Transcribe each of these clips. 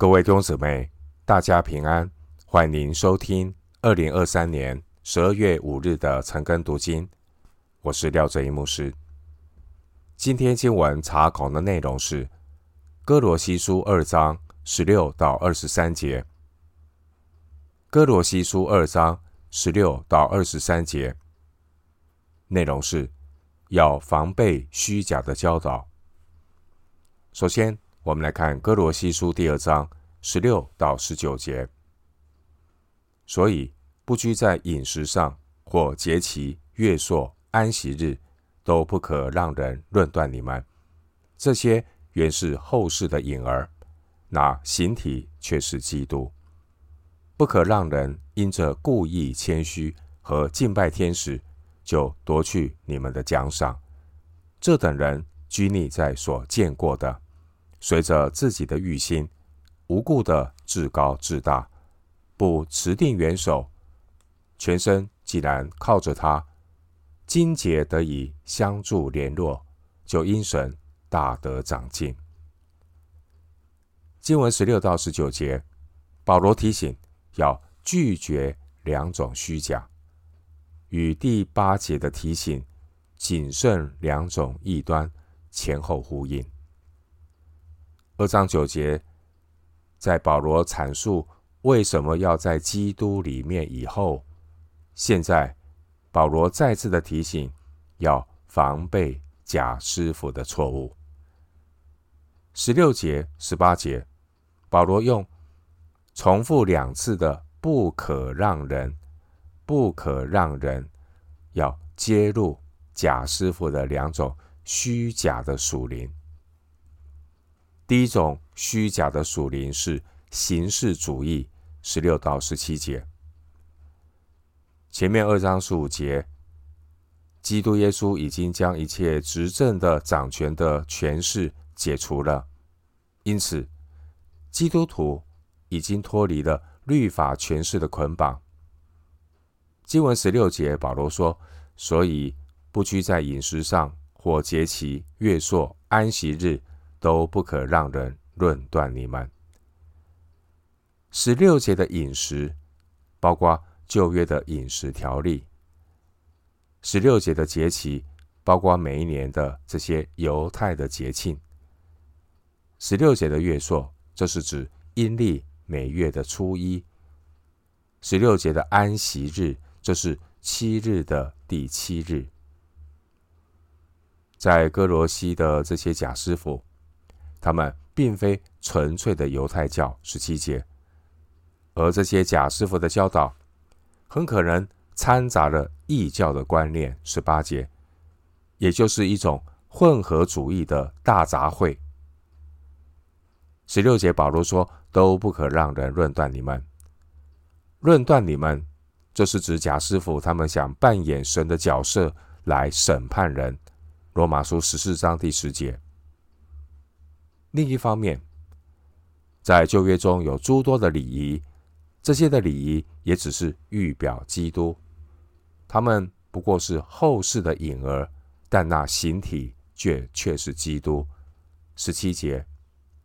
各位弟兄姊妹，大家平安，欢迎收听二零二三年十二月五日的晨更读经。我是廖正一牧师。今天经文查考的内容是《哥罗西书》二章十六到二十三节，《哥罗西书》二章十六到二十三节内容是要防备虚假的教导。首先，我们来看《歌罗西书》第二章十六到十九节。所以，不拘在饮食上或节期、月朔、安息日，都不可让人论断你们。这些原是后世的影儿，那形体却是基督。不可让人因着故意谦虚和敬拜天使，就夺去你们的奖赏。这等人拘泥在所见过的。随着自己的欲心，无故的自高自大，不持定元首，全身既然靠着他，筋节得以相助联络，就因神大得长进。经文十六到十九节，保罗提醒要拒绝两种虚假，与第八节的提醒谨慎两种异端前后呼应。二章九节，在保罗阐述为什么要在基督里面以后，现在保罗再次的提醒，要防备假师傅的错误。十六节、十八节，保罗用重复两次的“不可让人”，不可让人要揭露假师傅的两种虚假的属灵。第一种虚假的属灵是形式主义，十六到十七节。前面二章十五节，基督耶稣已经将一切执政的掌权的权势解除了，因此基督徒已经脱离了律法权势的捆绑。经文十六节，保罗说：“所以不拘在饮食上，或节期、月朔、安息日。”都不可让人论断你们。十六节的饮食，包括旧约的饮食条例；十六节的节期，包括每一年的这些犹太的节庆；十六节的月朔，这是指阴历每月的初一；十六节的安息日，这是七日的第七日。在歌罗西的这些假师傅。他们并非纯粹的犹太教，十七节，而这些假师傅的教导，很可能掺杂了异教的观念，十八节，也就是一种混合主义的大杂烩。十六节，保罗说：“都不可让人论断你们，论断你们，这是指假师傅他们想扮演神的角色来审判人。”罗马书十四章第十节。另一方面，在旧约中有诸多的礼仪，这些的礼仪也只是预表基督，他们不过是后世的影儿，但那形体却却是基督。十七节，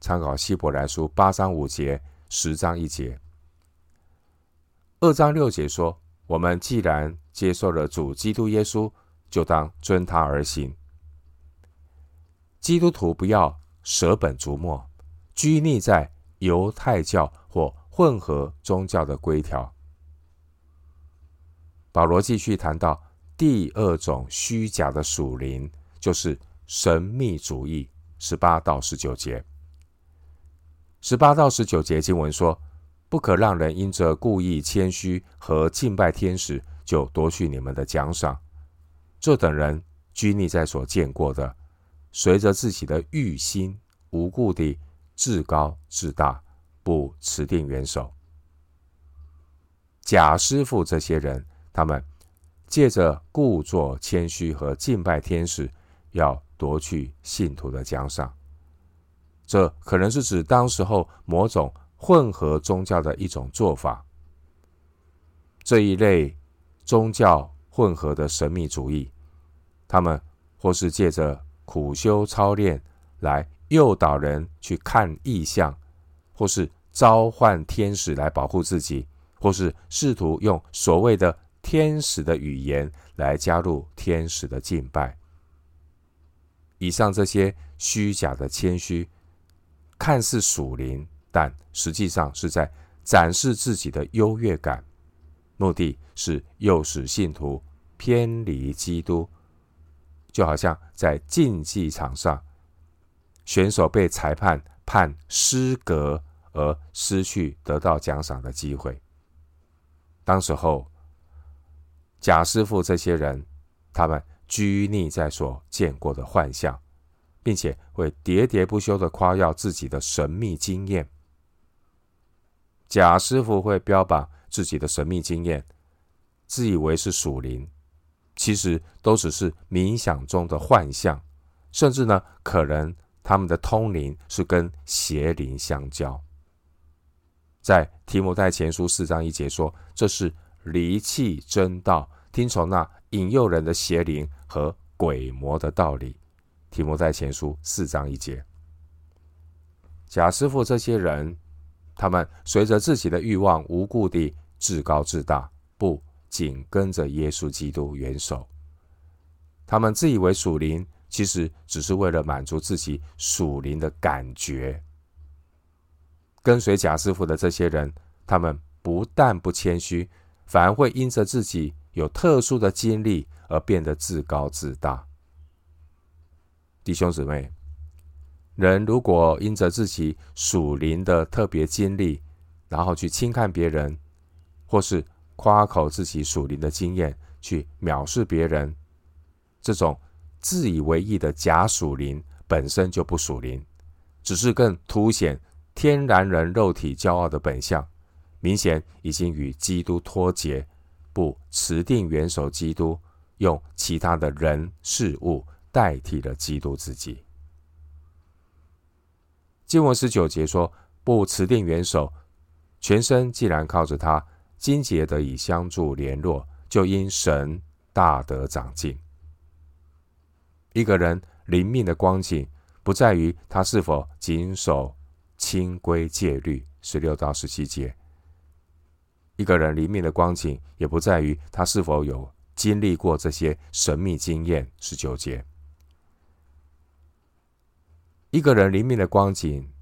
参考希伯来书八章五节、十章一节。二章六节说：我们既然接受了主基督耶稣，就当遵他而行。基督徒不要。舍本逐末，拘泥在犹太教或混合宗教的规条。保罗继续谈到第二种虚假的属灵，就是神秘主义。十八到十九节，十八到十九节经文说：“不可让人因着故意谦虚和敬拜天使，就夺去你们的奖赏。这等人拘泥在所见过的。”随着自己的欲心，无故地自高自大，不持定元首。假师傅这些人，他们借着故作谦虚和敬拜天使，要夺去信徒的奖赏。这可能是指当时候某种混合宗教的一种做法。这一类宗教混合的神秘主义，他们或是借着苦修操练来诱导人去看异象，或是召唤天使来保护自己，或是试图用所谓的天使的语言来加入天使的敬拜。以上这些虚假的谦虚，看似属灵，但实际上是在展示自己的优越感，目的是诱使信徒偏离基督。就好像在竞技场上，选手被裁判判失格而失去得到奖赏的机会。当时候，贾师傅这些人，他们拘泥在所见过的幻象，并且会喋喋不休的夸耀自己的神秘经验。贾师傅会标榜自己的神秘经验，自以为是属灵。其实都只是冥想中的幻象，甚至呢，可能他们的通灵是跟邪灵相交。在提摩太前书四章一节说：“这是离弃真道，听从那引诱人的邪灵和鬼魔的道理。”提摩太前书四章一节。假师傅这些人，他们随着自己的欲望，无故地自高自大，不。紧跟着耶稣基督元首，他们自以为属灵，其实只是为了满足自己属灵的感觉。跟随贾师傅的这些人，他们不但不谦虚，反而会因着自己有特殊的经历而变得自高自大。弟兄姊妹，人如果因着自己属灵的特别经历，然后去轻看别人，或是夸口自己属灵的经验，去藐视别人，这种自以为义的假属灵本身就不属灵，只是更凸显天然人肉体骄傲的本相，明显已经与基督脱节，不持定元首基督，用其他的人事物代替了基督自己。经文十九节说：“不持定元首，全身既然靠着他。”筋节得以相助联络，就因神大得长进。一个人灵命的光景，不在于他是否谨守清规戒律（十六到十七节）。一个人灵命的光景，也不在于他是否有经历过这些神秘经验（十九节）。一个人灵命的光景，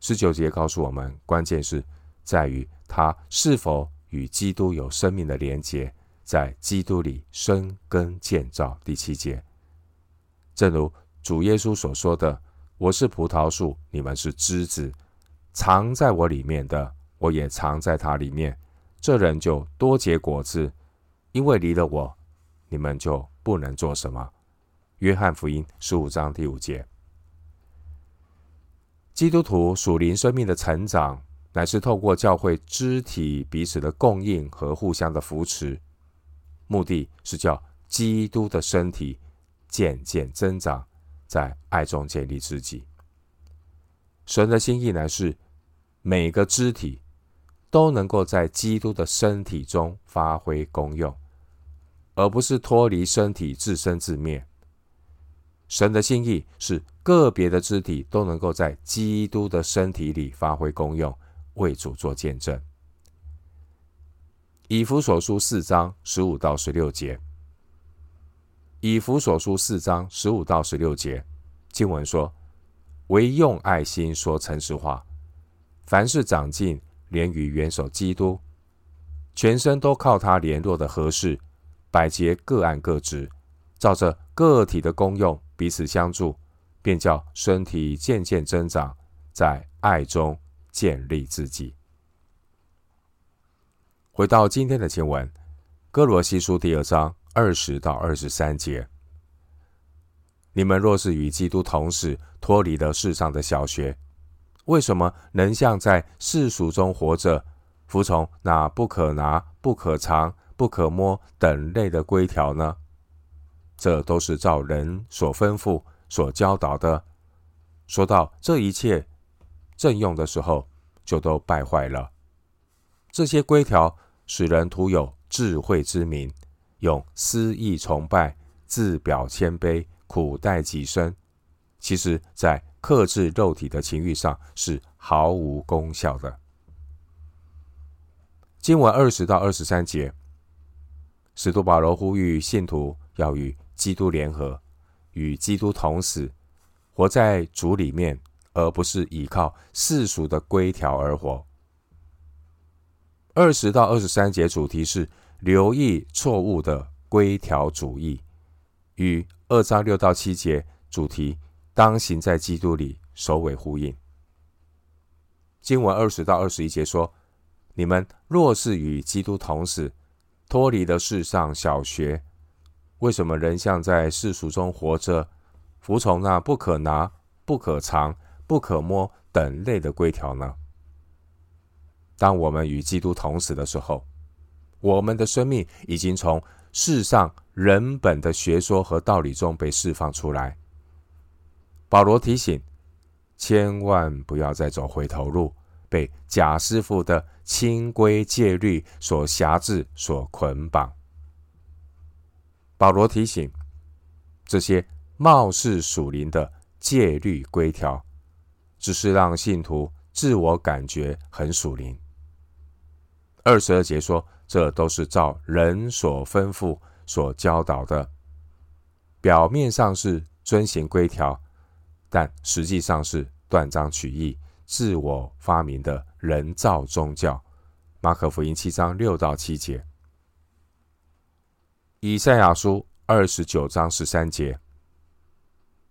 十九节告诉我们，关键是在于。他是否与基督有生命的连结，在基督里生根建造？第七节，正如主耶稣所说的：“我是葡萄树，你们是枝子，藏在我里面的，我也藏在他里面。这人就多结果子，因为离了我，你们就不能做什么。”约翰福音十五章第五节。基督徒属灵生命的成长。乃是透过教会肢体彼此的供应和互相的扶持，目的是叫基督的身体渐渐增长，在爱中建立自己。神的心意乃是每个肢体都能够在基督的身体中发挥功用，而不是脱离身体自生自灭。神的心意是个别的肢体都能够在基督的身体里发挥功用。为主做见证。以弗所书四章十五到十六节。以弗所书四章十五到十六节经文说：“唯用爱心说诚实话，凡事长进，连于元首基督，全身都靠他联络的合适，百节各按各职，照着个体的功用彼此相助，便叫身体渐渐增长，在爱中。”建立自己。回到今天的经文，《哥罗西书》第二章二十到二十三节：你们若是与基督同死，脱离了世上的小学，为什么能像在世俗中活着，服从那不可拿、不可尝、不可摸等类的规条呢？这都是照人所吩咐、所教导的。说到这一切。正用的时候，就都败坏了。这些规条使人徒有智慧之名，用私意崇拜，自表谦卑，苦待己身。其实，在克制肉体的情欲上是毫无功效的。经文二十到二十三节，使徒保罗呼吁信徒要与基督联合，与基督同死，活在主里面，而不是依靠世俗的规条而活。二十到二十三节主题是留意错误的规条主义，与二章六到七节主题当行在基督里首尾呼应。经文二十到二十一节说。你们若是与基督同死，脱离了世上小学，为什么仍像在世俗中活着，服从那不可拿、不可藏、不可摸等类的规条呢？当我们与基督同死的时候，我们的生命已经从世上人本的学说和道理中被释放出来。保罗提醒，千万不要再走回头路。被假师傅的清规戒律所辖制、所捆绑。保罗提醒，这些貌似属灵的戒律规条，只是让信徒自我感觉很属灵。二十二节说，这都是照人所吩咐、所教导的，表面上是遵行规条，但实际上是断章取义。自我发明的人造宗教，马可福音七章六到七节，以赛亚书二十九章十三节，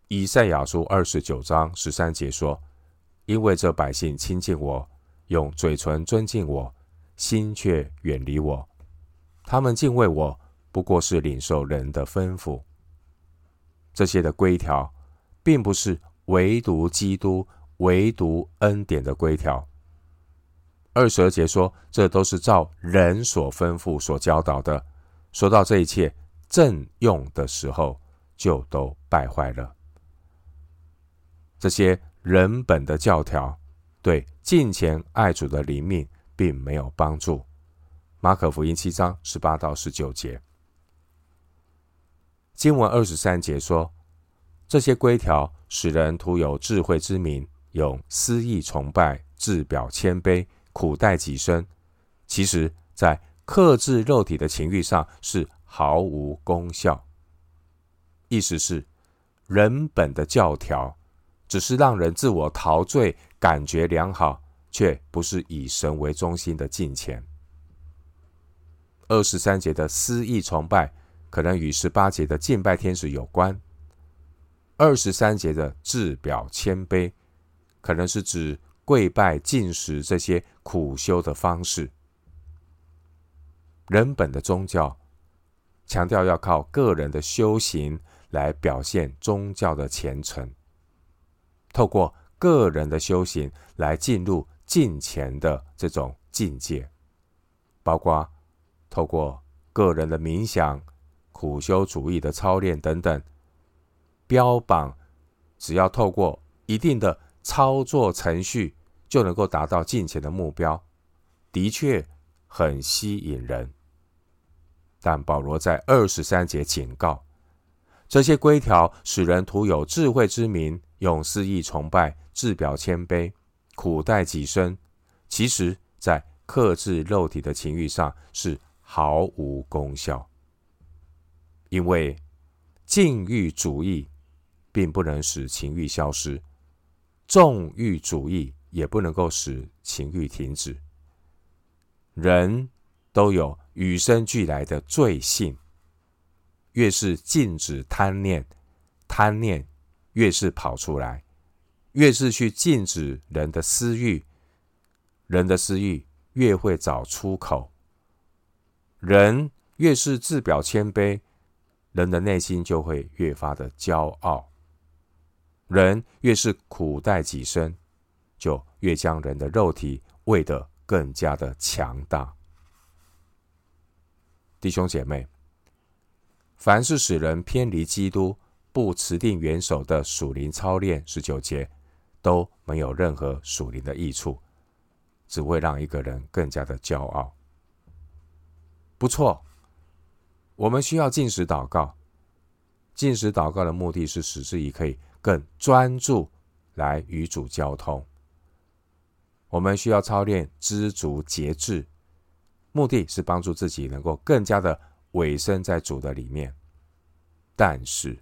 以赛亚书二十九章十三节说：“因为这百姓亲近我，用嘴唇尊敬我，心却远离我。他们敬畏我，不过是领受人的吩咐。这些的规条，并不是唯独基督。”唯独恩典的规条。二十二节说，这都是照人所吩咐、所教导的。说到这一切正用的时候，就都败坏了。这些人本的教条，对敬虔爱主的灵命并没有帮助。马可福音七章十八到十九节，经文二十三节说，这些规条使人徒有智慧之名。用私意崇拜，自表谦卑，苦待己身，其实，在克制肉体的情欲上是毫无功效。意思是，人本的教条只是让人自我陶醉，感觉良好，却不是以神为中心的敬虔。二十三节的私意崇拜，可能与十八节的敬拜天使有关。二十三节的自表谦卑。可能是指跪拜、进食这些苦修的方式。人本的宗教强调要靠个人的修行来表现宗教的虔诚，透过个人的修行来进入敬虔的这种境界，包括透过个人的冥想、苦修主义的操练等等，标榜只要透过一定的。操作程序就能够达到敬虔的目标，的确很吸引人。但保罗在二十三节警告，这些规条使人徒有智慧之名，用肆意崇拜，自表谦卑，苦待己身，其实在克制肉体的情欲上是毫无功效。因为禁欲主义并不能使情欲消失。纵欲主义也不能够使情欲停止。人都有与生俱来的罪性，越是禁止贪念，贪念越是跑出来；越是去禁止人的私欲，人的私欲越会找出口。人越是自表谦卑，人的内心就会越发的骄傲。人越是苦待己身，就越将人的肉体喂得更加的强大。弟兄姐妹，凡是使人偏离基督、不持定元首的属灵操练，十九节都没有任何属灵的益处，只会让一个人更加的骄傲。不错，我们需要进食祷告。进食祷告的目的是使自己可以。更专注来与主交通，我们需要操练知足节制，目的是帮助自己能够更加的委身在主的里面。但是，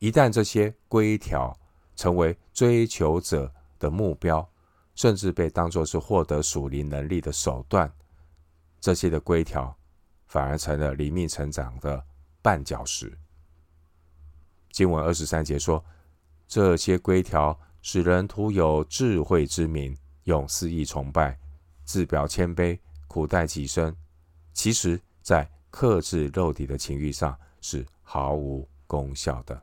一旦这些规条成为追求者的目标，甚至被当作是获得属灵能力的手段，这些的规条反而成了灵命成长的绊脚石。经文二十三节说，这些规条使人徒有智慧之名，用私意崇拜，自表谦卑，苦待己身。其实，在克制肉体的情欲上是毫无功效的。